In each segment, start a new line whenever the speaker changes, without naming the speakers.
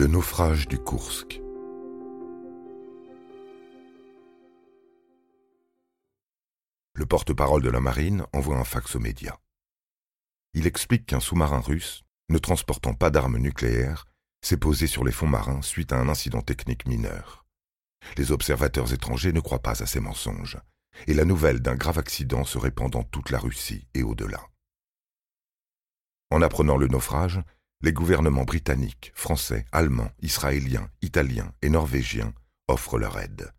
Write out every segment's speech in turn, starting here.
Le naufrage du Kursk. Le porte-parole de la marine envoie un fax aux médias. Il explique qu'un sous-marin russe, ne transportant pas d'armes nucléaires, s'est posé sur les fonds marins suite à un incident technique mineur. Les observateurs étrangers ne croient pas à ces mensonges, et la nouvelle d'un grave accident se répand dans toute la Russie et au-delà. En apprenant le naufrage, les gouvernements britanniques, français, allemands, israéliens, italiens et norvégiens offrent leur aide.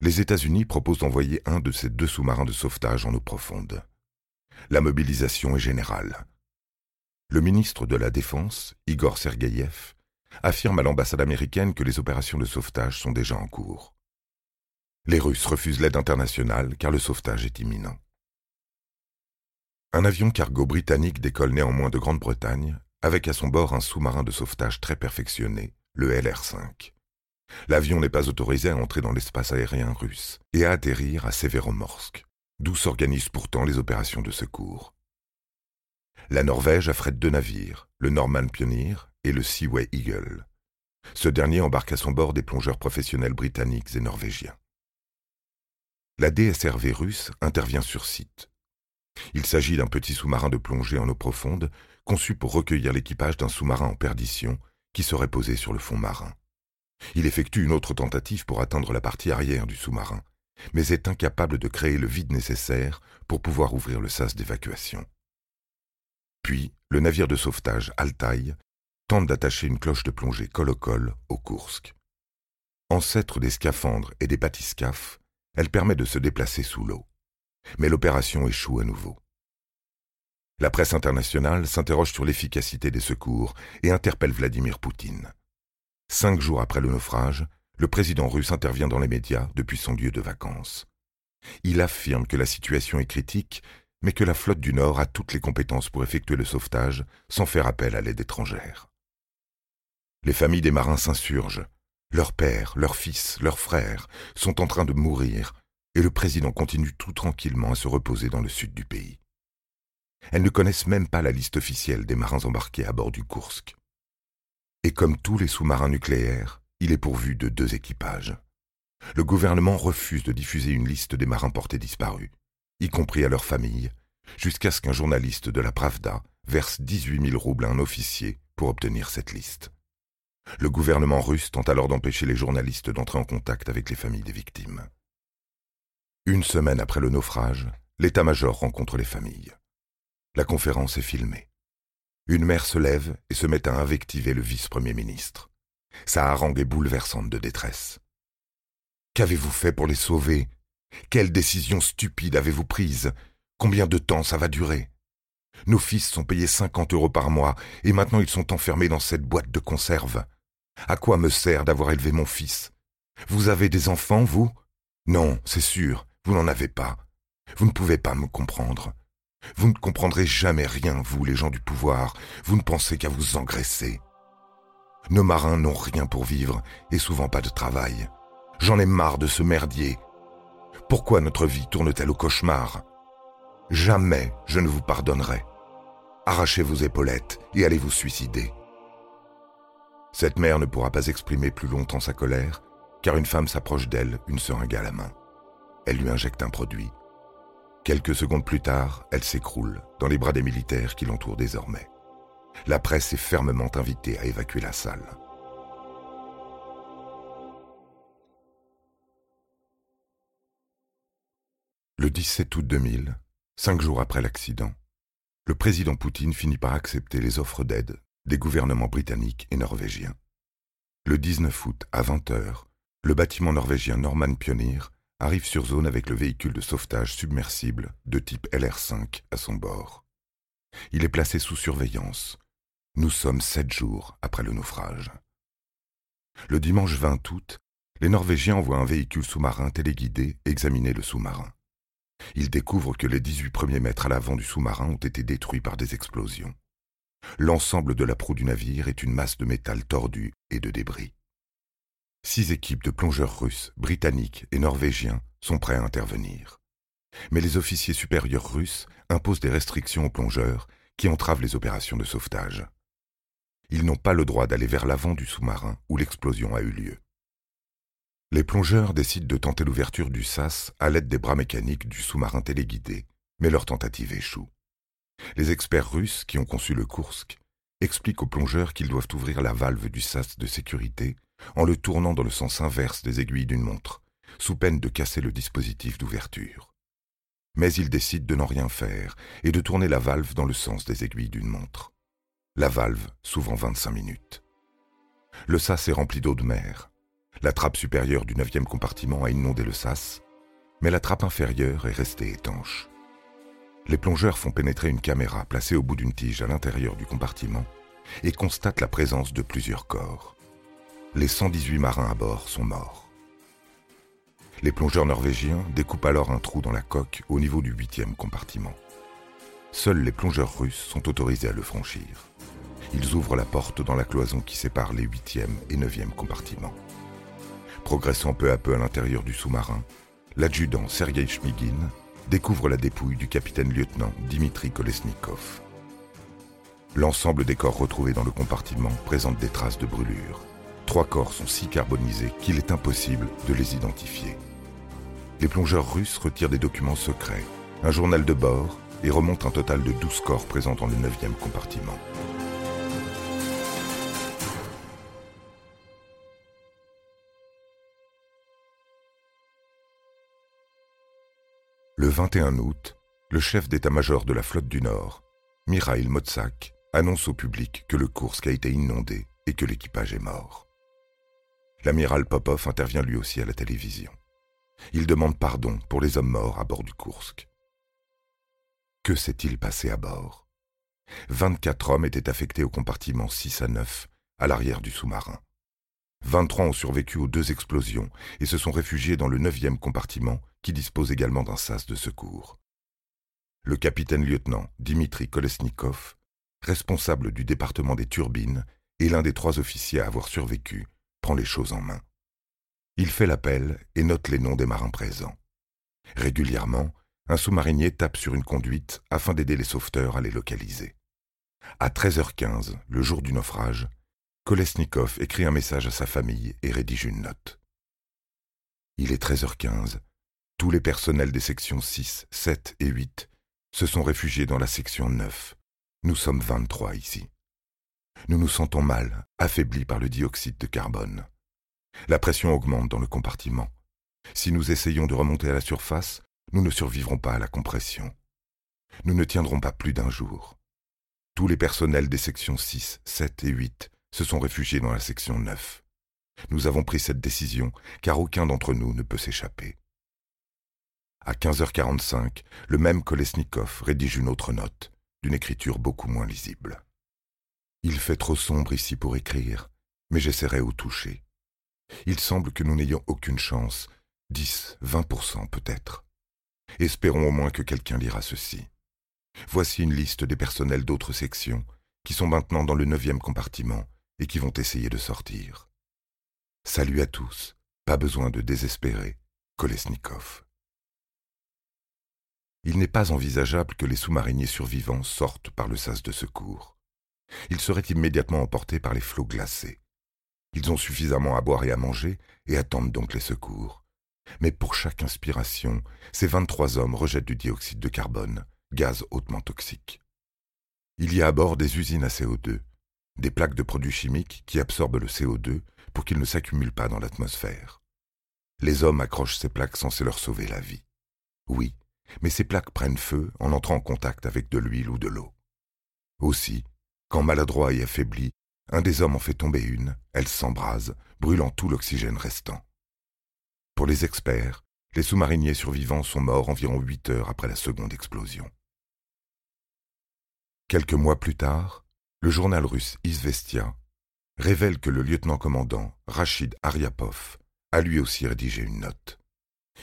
Les États-Unis proposent d'envoyer un de ces deux sous-marins de sauvetage en eau profonde. La mobilisation est générale. Le ministre de la Défense, Igor Sergeyev, affirme à l'ambassade américaine que les opérations de sauvetage sont déjà en cours. Les Russes refusent l'aide internationale car le sauvetage est imminent. Un avion cargo britannique décolle néanmoins de Grande-Bretagne avec à son bord un sous-marin de sauvetage très perfectionné, le LR-5. L'avion n'est pas autorisé à entrer dans l'espace aérien russe et à atterrir à Severomorsk, d'où s'organisent pourtant les opérations de secours. La Norvège affrète deux navires, le Norman Pioneer et le Seaway Eagle. Ce dernier embarque à son bord des plongeurs professionnels britanniques et norvégiens. La DSRV russe intervient sur site. Il s'agit d'un petit sous-marin de plongée en eau profonde conçu pour recueillir l'équipage d'un sous-marin en perdition qui serait posé sur le fond marin. Il effectue une autre tentative pour atteindre la partie arrière du sous-marin, mais est incapable de créer le vide nécessaire pour pouvoir ouvrir le sas d'évacuation. Puis, le navire de sauvetage Altaï tente d'attacher une cloche de plongée col-au-col au Kursk. Ancêtre des scaphandres et des bathyscaphes, elle permet de se déplacer sous l'eau. Mais l'opération échoue à nouveau. La presse internationale s'interroge sur l'efficacité des secours et interpelle Vladimir Poutine. Cinq jours après le naufrage, le président russe intervient dans les médias depuis son lieu de vacances. Il affirme que la situation est critique, mais que la flotte du Nord a toutes les compétences pour effectuer le sauvetage sans faire appel à l'aide étrangère. Les familles des marins s'insurgent. Leurs pères, leurs fils, leurs frères sont en train de mourir, et le président continue tout tranquillement à se reposer dans le sud du pays. Elles ne connaissent même pas la liste officielle des marins embarqués à bord du Kursk. Et comme tous les sous-marins nucléaires, il est pourvu de deux équipages. Le gouvernement refuse de diffuser une liste des marins portés disparus, y compris à leurs familles, jusqu'à ce qu'un journaliste de la Pravda verse 18 000 roubles à un officier pour obtenir cette liste. Le gouvernement russe tente alors d'empêcher les journalistes d'entrer en contact avec les familles des victimes. Une semaine après le naufrage, l'état-major rencontre les familles. La conférence est filmée. Une mère se lève et se met à invectiver le vice-premier ministre. Sa harangue est bouleversante de détresse. Qu'avez-vous fait pour les sauver? Quelle décision stupide avez-vous prise? Combien de temps ça va durer? Nos fils sont payés cinquante euros par mois et maintenant ils sont enfermés dans cette boîte de conserve. À quoi me sert d'avoir élevé mon fils? Vous avez des enfants, vous? Non, c'est sûr, vous n'en avez pas. Vous ne pouvez pas me comprendre. Vous ne comprendrez jamais rien, vous, les gens du pouvoir. Vous ne pensez qu'à vous engraisser. Nos marins n'ont rien pour vivre et souvent pas de travail. J'en ai marre de ce merdier. Pourquoi notre vie tourne-t-elle au cauchemar? Jamais je ne vous pardonnerai. Arrachez vos épaulettes et allez vous suicider. Cette mère ne pourra pas exprimer plus longtemps sa colère, car une femme s'approche d'elle, une seringue à la main. Elle lui injecte un produit. Quelques secondes plus tard, elle s'écroule dans les bras des militaires qui l'entourent désormais. La presse est fermement invitée à évacuer la salle. Le 17 août 2000, cinq jours après l'accident, le président Poutine finit par accepter les offres d'aide des gouvernements britanniques et norvégiens. Le 19 août, à 20 heures, le bâtiment norvégien Norman Pioneer arrive sur zone avec le véhicule de sauvetage submersible de type LR5 à son bord. Il est placé sous surveillance. Nous sommes sept jours après le naufrage. Le dimanche 20 août, les Norvégiens envoient un véhicule sous-marin téléguidé examiner le sous-marin. Ils découvrent que les 18 premiers mètres à l'avant du sous-marin ont été détruits par des explosions. L'ensemble de la proue du navire est une masse de métal tordu et de débris. Six équipes de plongeurs russes, britanniques et norvégiens sont prêts à intervenir. Mais les officiers supérieurs russes imposent des restrictions aux plongeurs qui entravent les opérations de sauvetage. Ils n'ont pas le droit d'aller vers l'avant du sous-marin où l'explosion a eu lieu. Les plongeurs décident de tenter l'ouverture du sas à l'aide des bras mécaniques du sous-marin téléguidé, mais leur tentative échoue. Les experts russes qui ont conçu le Kursk expliquent aux plongeurs qu'ils doivent ouvrir la valve du sas de sécurité en le tournant dans le sens inverse des aiguilles d'une montre, sous peine de casser le dispositif d'ouverture. Mais ils décident de n'en rien faire et de tourner la valve dans le sens des aiguilles d'une montre. La valve s'ouvre en 25 minutes. Le sas est rempli d'eau de mer. La trappe supérieure du neuvième compartiment a inondé le sas, mais la trappe inférieure est restée étanche. Les plongeurs font pénétrer une caméra placée au bout d'une tige à l'intérieur du compartiment et constatent la présence de plusieurs corps. Les 118 marins à bord sont morts. Les plongeurs norvégiens découpent alors un trou dans la coque au niveau du huitième compartiment. Seuls les plongeurs russes sont autorisés à le franchir. Ils ouvrent la porte dans la cloison qui sépare les huitième et neuvième compartiments. Progressant peu à peu à l'intérieur du sous-marin, l'adjudant Sergei Shmigin découvre la dépouille du capitaine-lieutenant Dimitri Kolesnikov. L'ensemble des corps retrouvés dans le compartiment présente des traces de brûlure. Trois corps sont si carbonisés qu'il est impossible de les identifier. Les plongeurs russes retirent des documents secrets, un journal de bord et remontent un total de 12 corps présents dans le 9e compartiment. Le 21 août, le chef d'état-major de la flotte du Nord, Mikhail Motsak, annonce au public que le Kursk a été inondé et que l'équipage est mort. L'amiral Popov intervient lui aussi à la télévision. Il demande pardon pour les hommes morts à bord du Kursk. Que s'est-il passé à bord? 24 hommes étaient affectés au compartiment 6 à 9, à l'arrière du sous-marin. 23 ont survécu aux deux explosions et se sont réfugiés dans le neuvième compartiment qui dispose également d'un sas de secours. Le capitaine-lieutenant Dimitri Kolesnikov, responsable du département des turbines et l'un des trois officiers à avoir survécu, prend les choses en main. Il fait l'appel et note les noms des marins présents. Régulièrement, un sous-marinier tape sur une conduite afin d'aider les sauveteurs à les localiser. À 13h15, le jour du naufrage, Kolesnikov écrit un message à sa famille et rédige une note. Il est 13h15. Tous les personnels des sections 6, 7 et 8 se sont réfugiés dans la section 9. Nous sommes 23 ici. Nous nous sentons mal, affaiblis par le dioxyde de carbone. La pression augmente dans le compartiment. Si nous essayons de remonter à la surface, nous ne survivrons pas à la compression. Nous ne tiendrons pas plus d'un jour. Tous les personnels des sections 6, 7 et 8 se sont réfugiés dans la section 9. Nous avons pris cette décision car aucun d'entre nous ne peut s'échapper. À 15h45, le même Kolesnikov rédige une autre note, d'une écriture beaucoup moins lisible. Il fait trop sombre ici pour écrire, mais j'essaierai au toucher. Il semble que nous n'ayons aucune chance, 10, 20% peut-être. Espérons au moins que quelqu'un lira ceci. Voici une liste des personnels d'autres sections qui sont maintenant dans le neuvième compartiment et qui vont essayer de sortir. Salut à tous, pas besoin de désespérer, Kolesnikov. Il n'est pas envisageable que les sous-mariniers survivants sortent par le sas de secours. Ils seraient immédiatement emportés par les flots glacés. Ils ont suffisamment à boire et à manger et attendent donc les secours. Mais pour chaque inspiration, ces 23 hommes rejettent du dioxyde de carbone, gaz hautement toxique. Il y a à bord des usines à CO2, des plaques de produits chimiques qui absorbent le CO2 pour qu'il ne s'accumule pas dans l'atmosphère. Les hommes accrochent ces plaques censées leur sauver la vie. Oui, mais ces plaques prennent feu en entrant en contact avec de l'huile ou de l'eau. Aussi, quand maladroit et affaibli, un des hommes en fait tomber une, elle s'embrase, brûlant tout l'oxygène restant. Pour les experts, les sous-mariniers survivants sont morts environ huit heures après la seconde explosion. Quelques mois plus tard, le journal russe Izvestia révèle que le lieutenant-commandant Rachid Aryapov a lui aussi rédigé une note.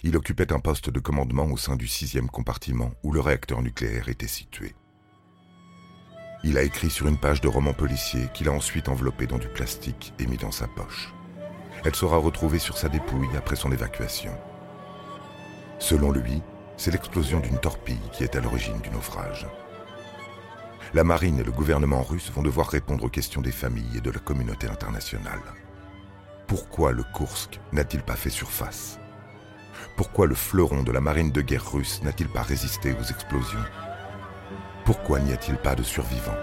Il occupait un poste de commandement au sein du sixième compartiment où le réacteur nucléaire était situé. Il a écrit sur une page de roman policier qu'il a ensuite enveloppé dans du plastique et mis dans sa poche. Elle sera retrouvée sur sa dépouille après son évacuation. Selon lui, c'est l'explosion d'une torpille qui est à l'origine du naufrage. la marine et le gouvernement russe vont devoir répondre aux questions des familles et de la communauté internationale. Pourquoi le Kursk n'a-t-il pas fait surface? Pourquoi le fleuron de la marine de guerre russe n'a-t-il pas résisté aux explosions? Pourquoi n'y a-t-il pas de survivants?